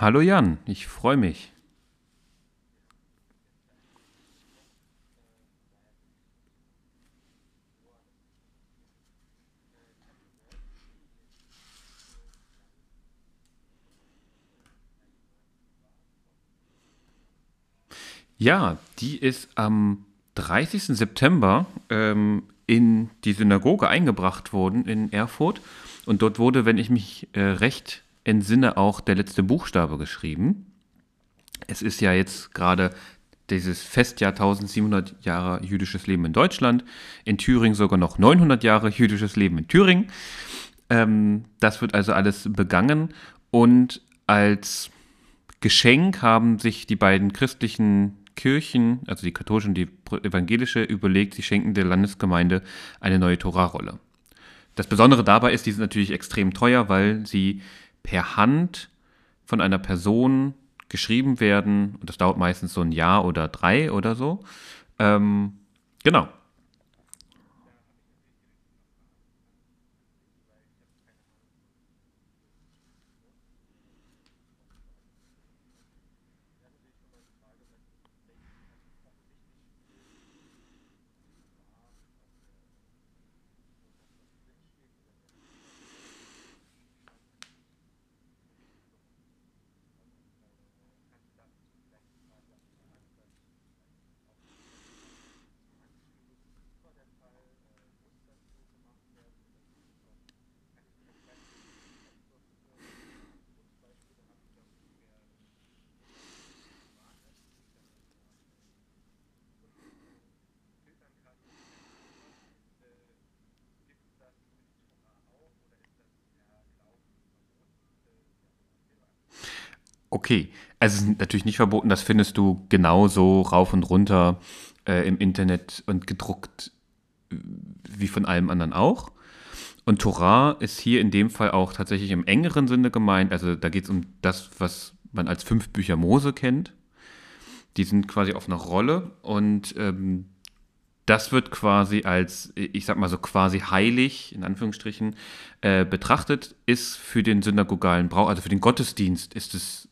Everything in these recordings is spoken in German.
Hallo Jan, ich freue mich. Ja, die ist am 30. September ähm, in die Synagoge eingebracht worden in Erfurt. Und dort wurde, wenn ich mich äh, recht entsinne, auch der letzte Buchstabe geschrieben. Es ist ja jetzt gerade dieses Festjahr 1700 Jahre jüdisches Leben in Deutschland, in Thüringen sogar noch 900 Jahre jüdisches Leben in Thüringen. Ähm, das wird also alles begangen und als Geschenk haben sich die beiden christlichen Kirchen, also die katholische und die evangelische, überlegt, sie schenken der Landesgemeinde eine neue Torahrolle. Das Besondere dabei ist, die sind natürlich extrem teuer, weil sie per Hand von einer Person geschrieben werden. Und das dauert meistens so ein Jahr oder drei oder so. Ähm, genau. Okay, also es ist natürlich nicht verboten, das findest du genauso rauf und runter äh, im Internet und gedruckt äh, wie von allem anderen auch. Und Torah ist hier in dem Fall auch tatsächlich im engeren Sinne gemeint. Also da geht es um das, was man als fünf Bücher Mose kennt. Die sind quasi auf einer Rolle und ähm, das wird quasi als, ich sag mal so quasi heilig, in Anführungsstrichen, äh, betrachtet, ist für den synagogalen Brauch, also für den Gottesdienst ist es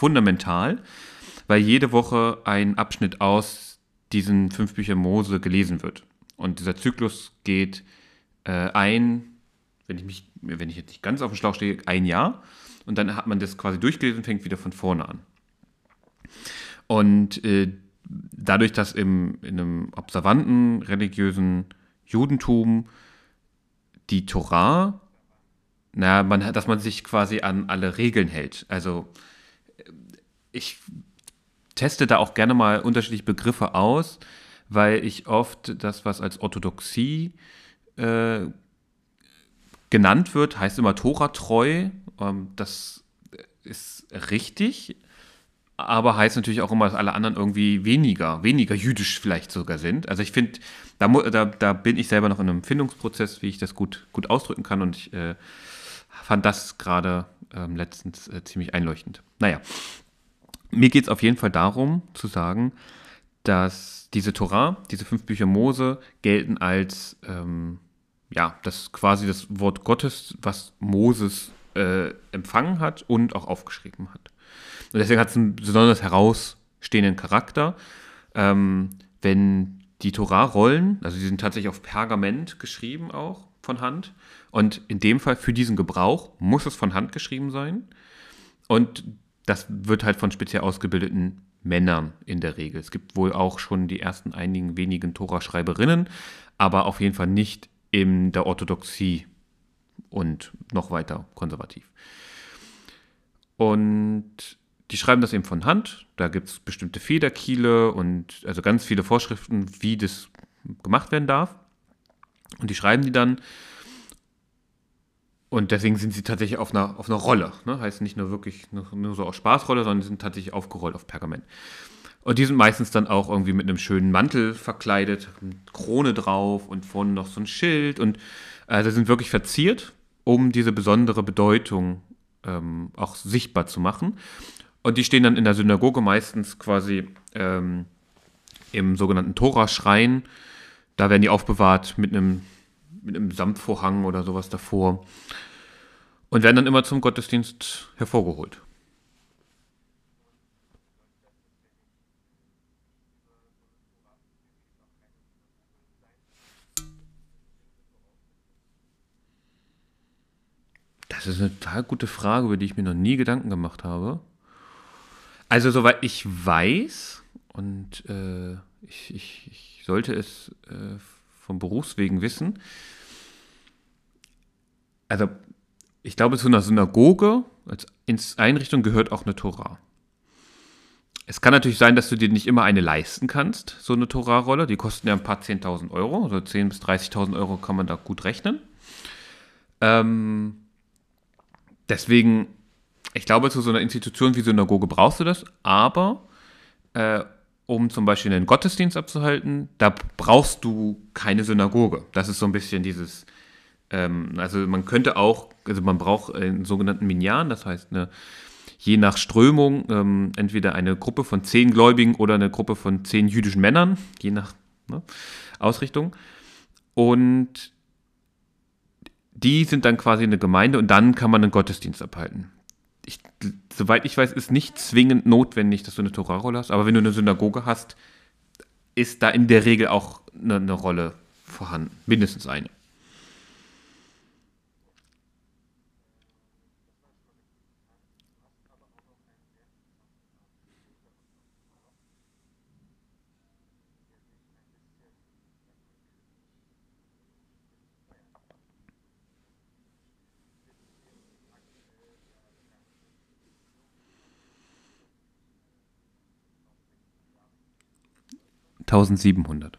fundamental, weil jede Woche ein Abschnitt aus diesen fünf Büchern Mose gelesen wird. Und dieser Zyklus geht äh, ein, wenn ich, mich, wenn ich jetzt nicht ganz auf dem Schlauch stehe, ein Jahr. Und dann hat man das quasi durchgelesen und fängt wieder von vorne an. Und äh, dadurch, dass im, in einem observanten religiösen Judentum die Torah, na, man, dass man sich quasi an alle Regeln hält. Also ich teste da auch gerne mal unterschiedliche Begriffe aus, weil ich oft das, was als Orthodoxie äh, genannt wird, heißt immer Tora-treu. Ähm, das ist richtig, aber heißt natürlich auch immer, dass alle anderen irgendwie weniger, weniger jüdisch vielleicht sogar sind. Also ich finde, da, da, da, bin ich selber noch in einem Findungsprozess, wie ich das gut, gut ausdrücken kann und ich äh, fand das gerade ähm, letztens äh, ziemlich einleuchtend. Naja, mir geht es auf jeden Fall darum zu sagen, dass diese Torah, diese fünf Bücher Mose, gelten als ähm, ja, das quasi das Wort Gottes, was Moses äh, empfangen hat und auch aufgeschrieben hat. Und deswegen hat es einen besonders herausstehenden Charakter. Ähm, wenn die Torah-Rollen, also die sind tatsächlich auf Pergament geschrieben auch von Hand. Und in dem Fall für diesen Gebrauch muss es von Hand geschrieben sein. Und das wird halt von speziell ausgebildeten Männern in der Regel. Es gibt wohl auch schon die ersten einigen wenigen Tora-Schreiberinnen, aber auf jeden Fall nicht in der Orthodoxie und noch weiter konservativ. Und die schreiben das eben von Hand. Da gibt es bestimmte Federkiele und also ganz viele Vorschriften, wie das gemacht werden darf. Und die schreiben die dann und deswegen sind sie tatsächlich auf einer, auf einer Rolle. Ne? Heißt nicht nur wirklich nur, nur so aus Spaßrolle, sondern sie sind tatsächlich aufgerollt auf Pergament. Und die sind meistens dann auch irgendwie mit einem schönen Mantel verkleidet, Krone drauf und vorne noch so ein Schild. Und also sind wirklich verziert, um diese besondere Bedeutung ähm, auch sichtbar zu machen. Und die stehen dann in der Synagoge meistens quasi ähm, im sogenannten Tora-Schrein. Da werden die aufbewahrt mit einem, mit einem Samtvorhang oder sowas davor und werden dann immer zum Gottesdienst hervorgeholt. Das ist eine total gute Frage, über die ich mir noch nie Gedanken gemacht habe. Also, soweit ich weiß, und äh, ich, ich, ich, sollte es äh, vom Berufswegen wissen, also ich glaube, zu einer Synagoge als Einrichtung gehört auch eine Tora. Es kann natürlich sein, dass du dir nicht immer eine leisten kannst, so eine Torah-Rolle. Die kosten ja ein paar 10.000 Euro, also 10.000 bis 30.000 Euro kann man da gut rechnen. Ähm, deswegen, ich glaube, zu so einer Institution wie Synagoge brauchst du das, aber äh, um zum Beispiel einen Gottesdienst abzuhalten, da brauchst du keine Synagoge. Das ist so ein bisschen dieses, ähm, also man könnte auch, also man braucht einen sogenannten Minyan, das heißt eine, je nach Strömung ähm, entweder eine Gruppe von zehn Gläubigen oder eine Gruppe von zehn jüdischen Männern, je nach ne, Ausrichtung. Und die sind dann quasi eine Gemeinde und dann kann man einen Gottesdienst abhalten. Ich, soweit ich weiß, ist nicht zwingend notwendig, dass du eine Torahrolle hast, aber wenn du eine Synagoge hast, ist da in der Regel auch eine, eine Rolle vorhanden, mindestens eine. 1700.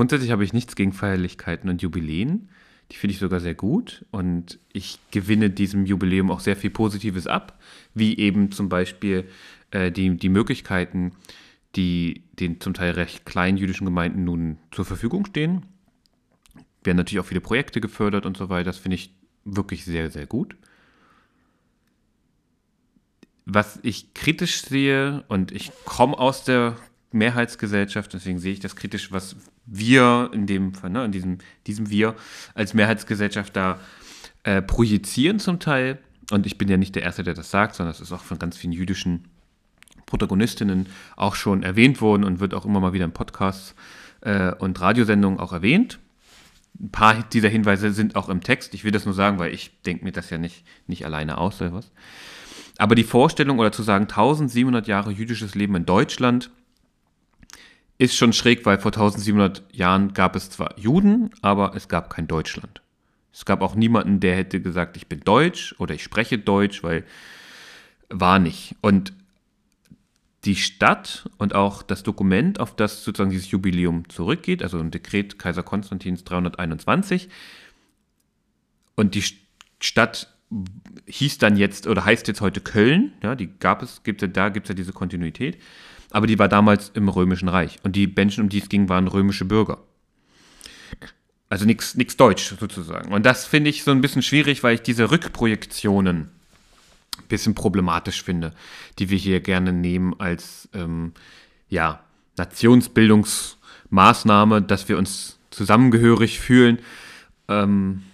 Grundsätzlich habe ich nichts gegen Feierlichkeiten und Jubiläen. Die finde ich sogar sehr gut und ich gewinne diesem Jubiläum auch sehr viel Positives ab, wie eben zum Beispiel äh, die, die Möglichkeiten, die den zum Teil recht kleinen jüdischen Gemeinden nun zur Verfügung stehen. Werden natürlich auch viele Projekte gefördert und so weiter. Das finde ich wirklich sehr, sehr gut. Was ich kritisch sehe, und ich komme aus der Mehrheitsgesellschaft, deswegen sehe ich das kritisch, was wir in dem Fall, ne, in diesem, diesem Wir als Mehrheitsgesellschaft da äh, projizieren zum Teil. Und ich bin ja nicht der Erste, der das sagt, sondern es ist auch von ganz vielen jüdischen Protagonistinnen auch schon erwähnt worden und wird auch immer mal wieder in Podcasts äh, und Radiosendungen auch erwähnt. Ein paar dieser Hinweise sind auch im Text. Ich will das nur sagen, weil ich denke mir das ja nicht, nicht alleine aus oder was. Aber die Vorstellung oder zu sagen, 1700 Jahre jüdisches Leben in Deutschland ist schon schräg, weil vor 1700 Jahren gab es zwar Juden, aber es gab kein Deutschland. Es gab auch niemanden, der hätte gesagt, ich bin Deutsch oder ich spreche Deutsch, weil war nicht. Und die Stadt und auch das Dokument, auf das sozusagen dieses Jubiläum zurückgeht, also ein Dekret Kaiser Konstantins 321, und die Stadt hieß dann jetzt oder heißt jetzt heute Köln, ja, die gab es, gibt da gibt es ja diese Kontinuität aber die war damals im Römischen Reich. Und die Menschen, um die es ging, waren römische Bürger. Also nichts Deutsch sozusagen. Und das finde ich so ein bisschen schwierig, weil ich diese Rückprojektionen ein bisschen problematisch finde, die wir hier gerne nehmen als ähm, ja, Nationsbildungsmaßnahme, dass wir uns zusammengehörig fühlen. Ähm,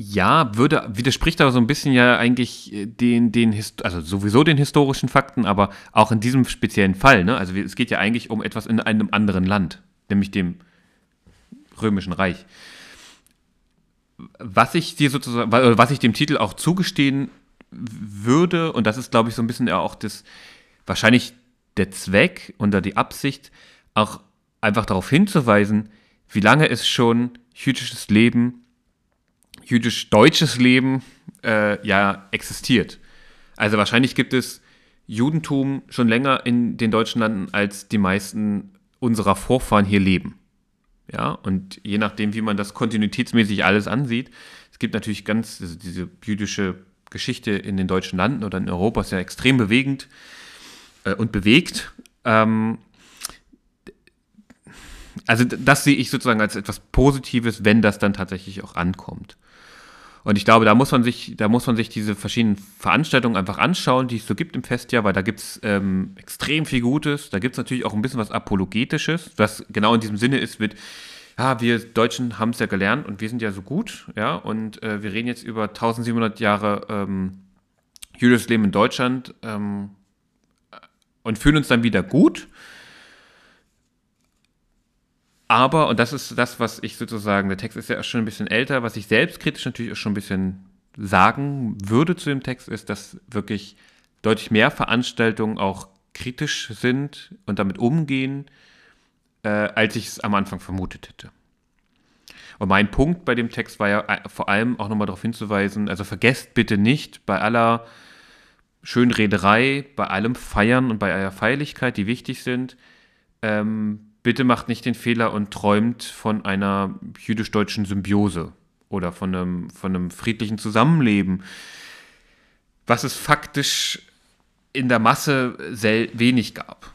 Ja, würde, widerspricht aber so ein bisschen ja eigentlich äh, den, den, also sowieso den historischen Fakten, aber auch in diesem speziellen Fall. Ne? Also es geht ja eigentlich um etwas in einem anderen Land, nämlich dem Römischen Reich. Was ich dir sozusagen, was ich dem Titel auch zugestehen würde, und das ist, glaube ich, so ein bisschen ja auch das, wahrscheinlich der Zweck oder die Absicht, auch einfach darauf hinzuweisen, wie lange es schon jüdisches Leben jüdisch-deutsches Leben äh, ja existiert. Also wahrscheinlich gibt es Judentum schon länger in den deutschen Landen, als die meisten unserer Vorfahren hier leben. Ja, und je nachdem, wie man das kontinuitätsmäßig alles ansieht, es gibt natürlich ganz, also diese jüdische Geschichte in den deutschen Landen oder in Europa ist ja extrem bewegend äh, und bewegt. Ähm, also das sehe ich sozusagen als etwas Positives, wenn das dann tatsächlich auch ankommt. Und ich glaube, da muss man sich, da muss man sich diese verschiedenen Veranstaltungen einfach anschauen, die es so gibt im Festjahr, weil da gibt es ähm, extrem viel Gutes. Da gibt es natürlich auch ein bisschen was Apologetisches, was genau in diesem Sinne ist mit, ja, wir Deutschen haben es ja gelernt und wir sind ja so gut, ja, und äh, wir reden jetzt über 1700 Jahre ähm, jüdisches Leben in Deutschland ähm, und fühlen uns dann wieder gut. Aber, und das ist das, was ich sozusagen, der Text ist ja schon ein bisschen älter, was ich selbstkritisch natürlich auch schon ein bisschen sagen würde zu dem Text, ist, dass wirklich deutlich mehr Veranstaltungen auch kritisch sind und damit umgehen, äh, als ich es am Anfang vermutet hätte. Und mein Punkt bei dem Text war ja äh, vor allem auch nochmal darauf hinzuweisen, also vergesst bitte nicht bei aller Schönrederei, bei allem Feiern und bei aller Feierlichkeit, die wichtig sind, ähm, bitte macht nicht den Fehler und träumt von einer jüdisch-deutschen Symbiose oder von einem, von einem friedlichen Zusammenleben, was es faktisch in der Masse wenig gab.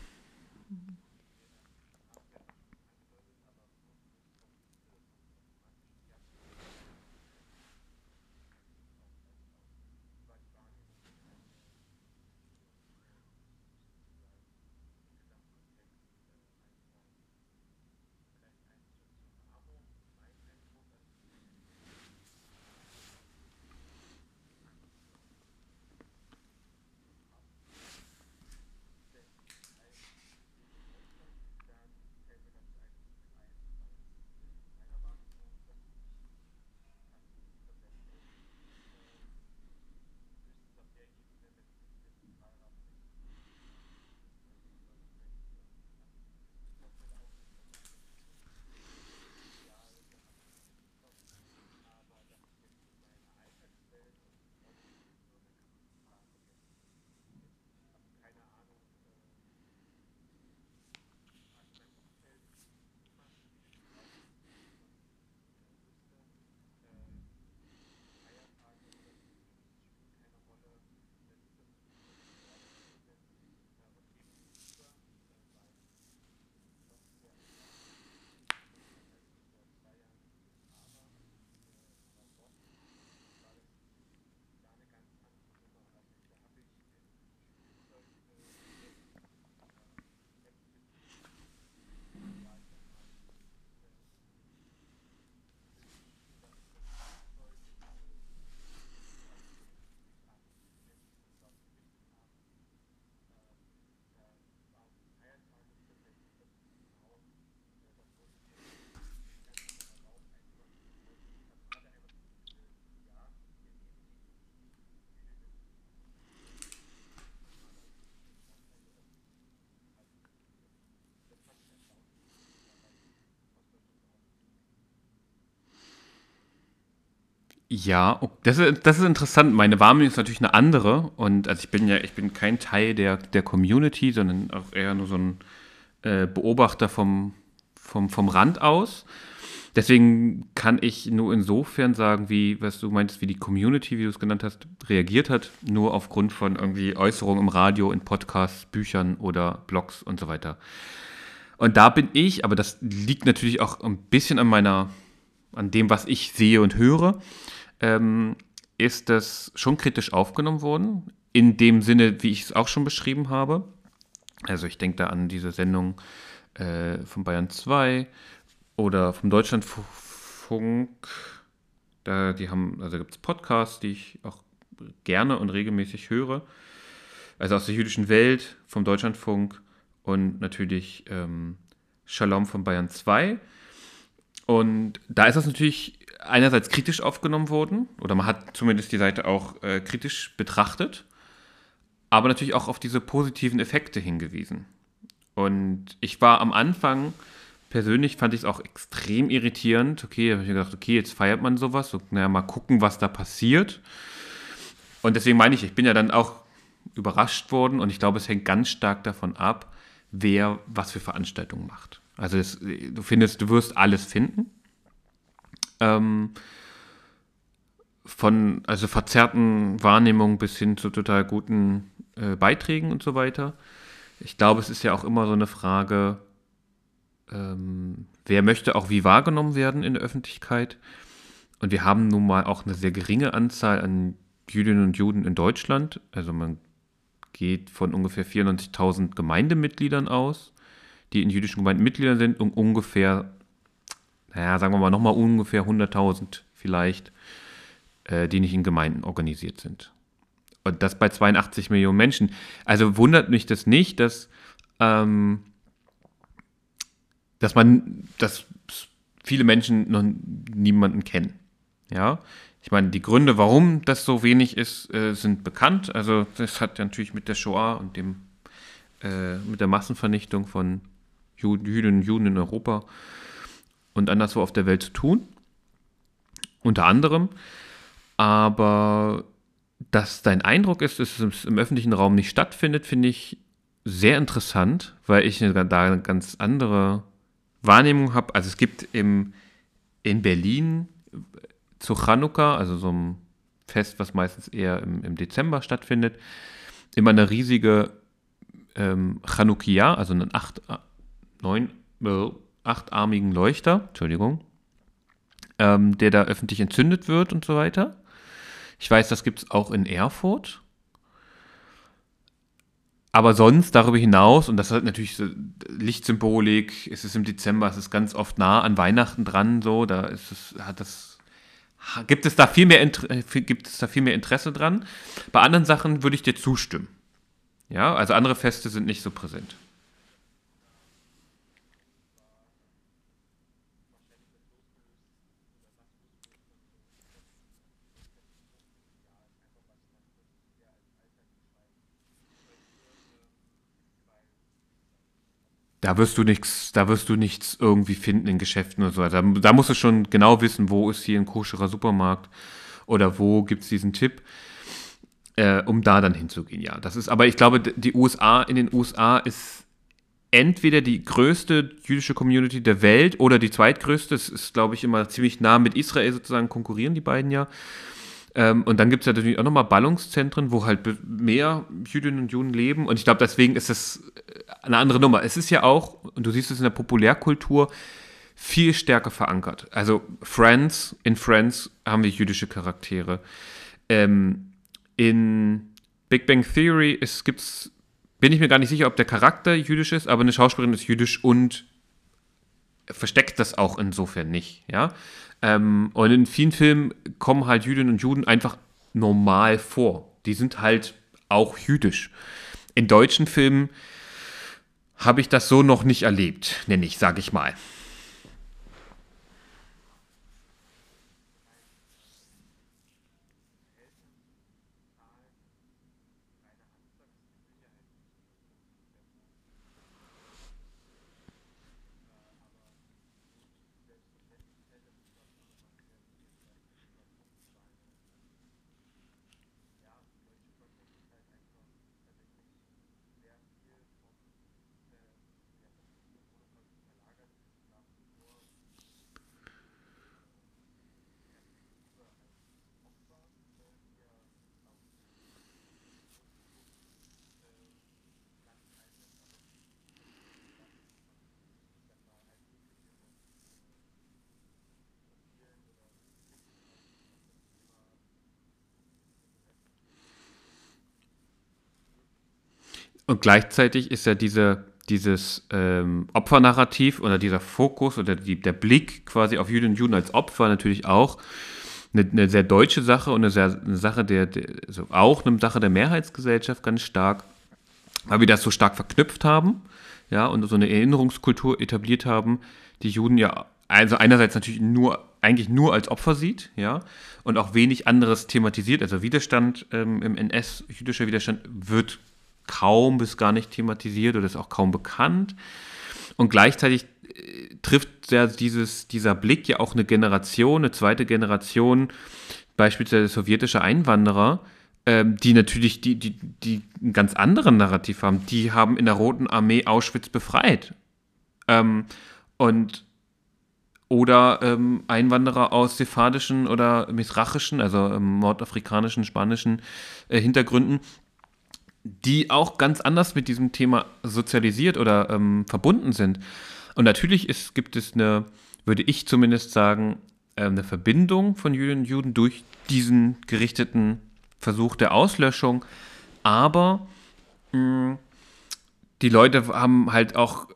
Ja, das ist, das ist interessant. Meine Wahrnehmung ist natürlich eine andere. Und also ich bin ja, ich bin kein Teil der, der Community, sondern auch eher nur so ein äh, Beobachter vom, vom, vom Rand aus. Deswegen kann ich nur insofern sagen, wie, was du meintest, wie die Community, wie du es genannt hast, reagiert hat, nur aufgrund von irgendwie Äußerungen im Radio, in Podcasts, Büchern oder Blogs und so weiter. Und da bin ich, aber das liegt natürlich auch ein bisschen an meiner, an dem, was ich sehe und höre ähm, ist das schon kritisch aufgenommen worden, in dem Sinne, wie ich es auch schon beschrieben habe. Also ich denke da an diese Sendung äh, von Bayern 2 oder vom Deutschlandfunk. Da, die haben, also gibt es Podcasts, die ich auch gerne und regelmäßig höre. Also aus der jüdischen Welt, vom Deutschlandfunk und natürlich ähm, Shalom von Bayern 2. Und da ist das natürlich einerseits kritisch aufgenommen worden, oder man hat zumindest die Seite auch äh, kritisch betrachtet, aber natürlich auch auf diese positiven Effekte hingewiesen. Und ich war am Anfang, persönlich fand ich es auch extrem irritierend. Okay, habe ich mir gedacht, okay, jetzt feiert man sowas, so, naja, mal gucken, was da passiert. Und deswegen meine ich, ich bin ja dann auch überrascht worden und ich glaube, es hängt ganz stark davon ab, wer was für Veranstaltungen macht. Also es, du findest, du wirst alles finden. Ähm, von also verzerrten Wahrnehmungen bis hin zu total guten äh, Beiträgen und so weiter. Ich glaube, es ist ja auch immer so eine Frage, ähm, wer möchte auch wie wahrgenommen werden in der Öffentlichkeit. Und wir haben nun mal auch eine sehr geringe Anzahl an Jüdinnen und Juden in Deutschland. Also man geht von ungefähr 94.000 Gemeindemitgliedern aus, die in jüdischen Gemeinden Mitglieder sind, und ungefähr, naja, sagen wir mal nochmal ungefähr 100.000 vielleicht, äh, die nicht in Gemeinden organisiert sind. Und das bei 82 Millionen Menschen. Also wundert mich das nicht, dass, ähm, dass man, dass viele Menschen noch niemanden kennen. Ja, ich meine, die Gründe, warum das so wenig ist, äh, sind bekannt. Also das hat ja natürlich mit der Shoah und dem äh, mit der Massenvernichtung von Jüdinnen und Juden in Europa und anderswo auf der Welt zu tun. Unter anderem. Aber dass dein Eindruck ist, dass es im öffentlichen Raum nicht stattfindet, finde ich sehr interessant, weil ich da eine ganz andere Wahrnehmung habe. Also es gibt im, in Berlin zu Chanukka, also so einem Fest, was meistens eher im, im Dezember stattfindet, immer eine riesige ähm, Chanukia, also einen acht, neun, äh, achtarmigen Leuchter, Entschuldigung, ähm, der da öffentlich entzündet wird und so weiter. Ich weiß, das gibt es auch in Erfurt. Aber sonst darüber hinaus, und das hat natürlich so Lichtsymbolik, es ist im Dezember, es ist ganz oft nah an Weihnachten dran, so, da ist es, hat das gibt es da viel mehr, äh, gibt es da viel mehr Interesse dran. Bei anderen Sachen würde ich dir zustimmen. Ja, also andere Feste sind nicht so präsent. Da wirst du nichts, da wirst du nichts irgendwie finden in Geschäften oder so. Da, da musst du schon genau wissen, wo ist hier ein koscherer Supermarkt oder wo gibt es diesen Tipp, äh, um da dann hinzugehen. Ja, das ist, aber ich glaube, die USA, in den USA ist entweder die größte jüdische Community der Welt oder die zweitgrößte. Das ist, glaube ich, immer ziemlich nah mit Israel sozusagen konkurrieren, die beiden ja. Ähm, und dann gibt es ja natürlich auch nochmal Ballungszentren, wo halt mehr Jüdinnen und Juden leben. Und ich glaube, deswegen ist das äh, eine andere Nummer. Es ist ja auch, und du siehst es in der Populärkultur, viel stärker verankert. Also Friends, in Friends haben wir jüdische Charaktere. Ähm, in Big Bang Theory gibt es, bin ich mir gar nicht sicher, ob der Charakter jüdisch ist, aber eine Schauspielerin ist jüdisch und versteckt das auch insofern nicht, ja. Ähm, und in vielen Filmen kommen halt Jüdinnen und Juden einfach normal vor. Die sind halt auch jüdisch. In deutschen Filmen habe ich das so noch nicht erlebt, nenne ich, sage ich mal. Und gleichzeitig ist ja diese, dieses ähm, Opfernarrativ oder dieser Fokus oder die, der Blick quasi auf Jüdinnen und Juden als Opfer natürlich auch eine, eine sehr deutsche Sache und eine, sehr, eine Sache der, der also auch eine Sache der Mehrheitsgesellschaft ganz stark, weil wir das so stark verknüpft haben, ja, und so eine Erinnerungskultur etabliert haben, die Juden ja also einerseits natürlich nur eigentlich nur als Opfer sieht, ja, und auch wenig anderes thematisiert. Also Widerstand ähm, im NS, jüdischer Widerstand wird kaum bis gar nicht thematisiert oder ist auch kaum bekannt. Und gleichzeitig äh, trifft ja dieses, dieser Blick ja auch eine Generation, eine zweite Generation, beispielsweise sowjetische Einwanderer, ähm, die natürlich die, die, die einen ganz anderen Narrativ haben. Die haben in der Roten Armee Auschwitz befreit. Ähm, und oder ähm, Einwanderer aus sephardischen oder misrachischen, also ähm, nordafrikanischen, spanischen äh, Hintergründen, die auch ganz anders mit diesem Thema sozialisiert oder ähm, verbunden sind. Und natürlich ist, gibt es eine, würde ich zumindest sagen, äh, eine Verbindung von Jüdinnen und Juden durch diesen gerichteten Versuch der Auslöschung. Aber mh, die Leute haben halt auch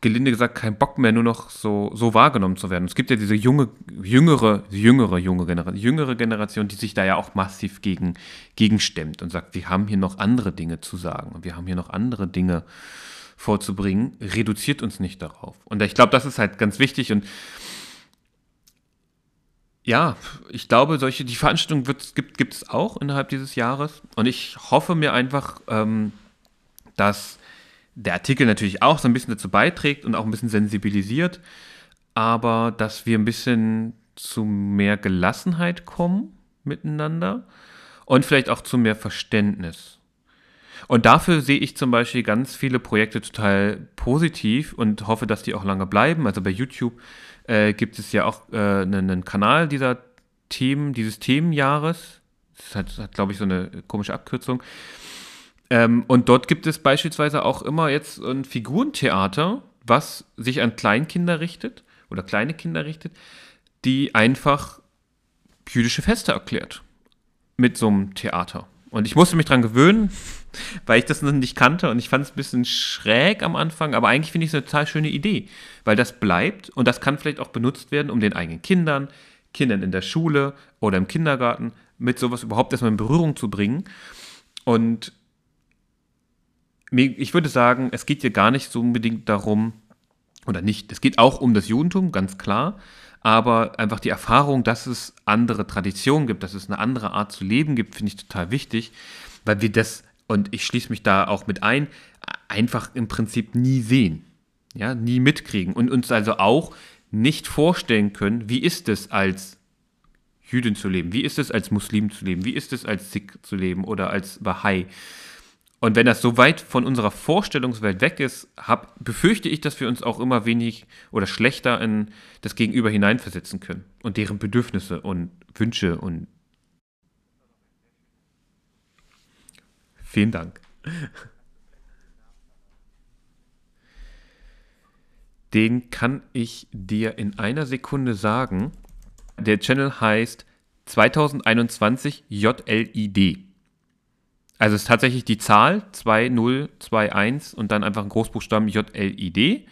gelinde gesagt keinen Bock mehr, nur noch so, so wahrgenommen zu werden. Es gibt ja diese junge, jüngere, jüngere, junge Generation, jüngere Generation, die sich da ja auch massiv gegen, gegenstemmt und sagt, wir haben hier noch andere Dinge zu sagen und wir haben hier noch andere Dinge vorzubringen, reduziert uns nicht darauf. Und ich glaube, das ist halt ganz wichtig und ja, ich glaube, solche, die Veranstaltung gibt es auch innerhalb dieses Jahres und ich hoffe mir einfach, ähm, dass der Artikel natürlich auch so ein bisschen dazu beiträgt und auch ein bisschen sensibilisiert, aber dass wir ein bisschen zu mehr Gelassenheit kommen miteinander und vielleicht auch zu mehr Verständnis. Und dafür sehe ich zum Beispiel ganz viele Projekte total positiv und hoffe, dass die auch lange bleiben. Also bei YouTube äh, gibt es ja auch äh, einen, einen, Kanal dieser Themen, dieses Themenjahres. Das hat, hat glaube ich, so eine komische Abkürzung. Ähm, und dort gibt es beispielsweise auch immer jetzt ein Figurentheater, was sich an Kleinkinder richtet oder kleine Kinder richtet, die einfach jüdische Feste erklärt. Mit so einem Theater. Und ich musste mich dran gewöhnen, weil ich das noch nicht kannte und ich fand es ein bisschen schräg am Anfang, aber eigentlich finde ich es eine total schöne Idee, weil das bleibt und das kann vielleicht auch benutzt werden, um den eigenen Kindern, Kindern in der Schule oder im Kindergarten mit sowas überhaupt erstmal in Berührung zu bringen. Und ich würde sagen, es geht hier gar nicht so unbedingt darum, oder nicht, es geht auch um das Judentum, ganz klar, aber einfach die Erfahrung, dass es andere Traditionen gibt, dass es eine andere Art zu leben gibt, finde ich total wichtig, weil wir das, und ich schließe mich da auch mit ein, einfach im Prinzip nie sehen, ja, nie mitkriegen und uns also auch nicht vorstellen können, wie ist es als Jüdin zu leben, wie ist es als Muslim zu leben, wie ist es als Sikh zu leben oder als Bahai. Und wenn das so weit von unserer Vorstellungswelt weg ist, hab, befürchte ich, dass wir uns auch immer wenig oder schlechter in das Gegenüber hineinversetzen können und deren Bedürfnisse und Wünsche und. Vielen Dank. Den kann ich dir in einer Sekunde sagen. Der Channel heißt 2021 JLID. Also es ist tatsächlich die Zahl 2021 und dann einfach ein Großbuchstaben JLID.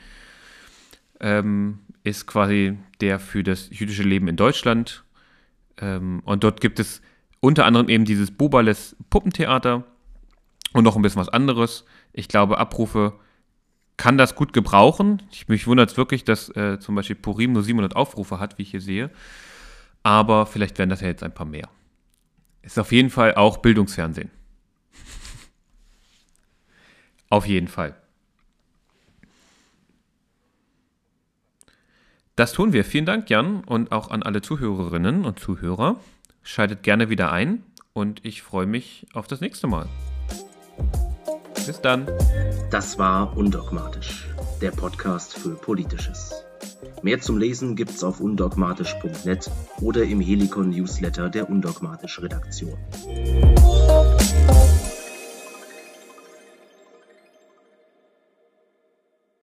Ähm, ist quasi der für das jüdische Leben in Deutschland. Ähm, und dort gibt es unter anderem eben dieses Bubales Puppentheater und noch ein bisschen was anderes. Ich glaube, Abrufe kann das gut gebrauchen. Ich, mich wundert es wirklich, dass äh, zum Beispiel Purim nur 700 Aufrufe hat, wie ich hier sehe. Aber vielleicht werden das ja jetzt ein paar mehr. Ist auf jeden Fall auch Bildungsfernsehen. Auf jeden Fall. Das tun wir. Vielen Dank, Jan, und auch an alle Zuhörerinnen und Zuhörer. Schaltet gerne wieder ein und ich freue mich auf das nächste Mal. Bis dann. Das war Undogmatisch, der Podcast für Politisches. Mehr zum Lesen gibt's auf undogmatisch.net oder im Helikon Newsletter der Undogmatisch Redaktion.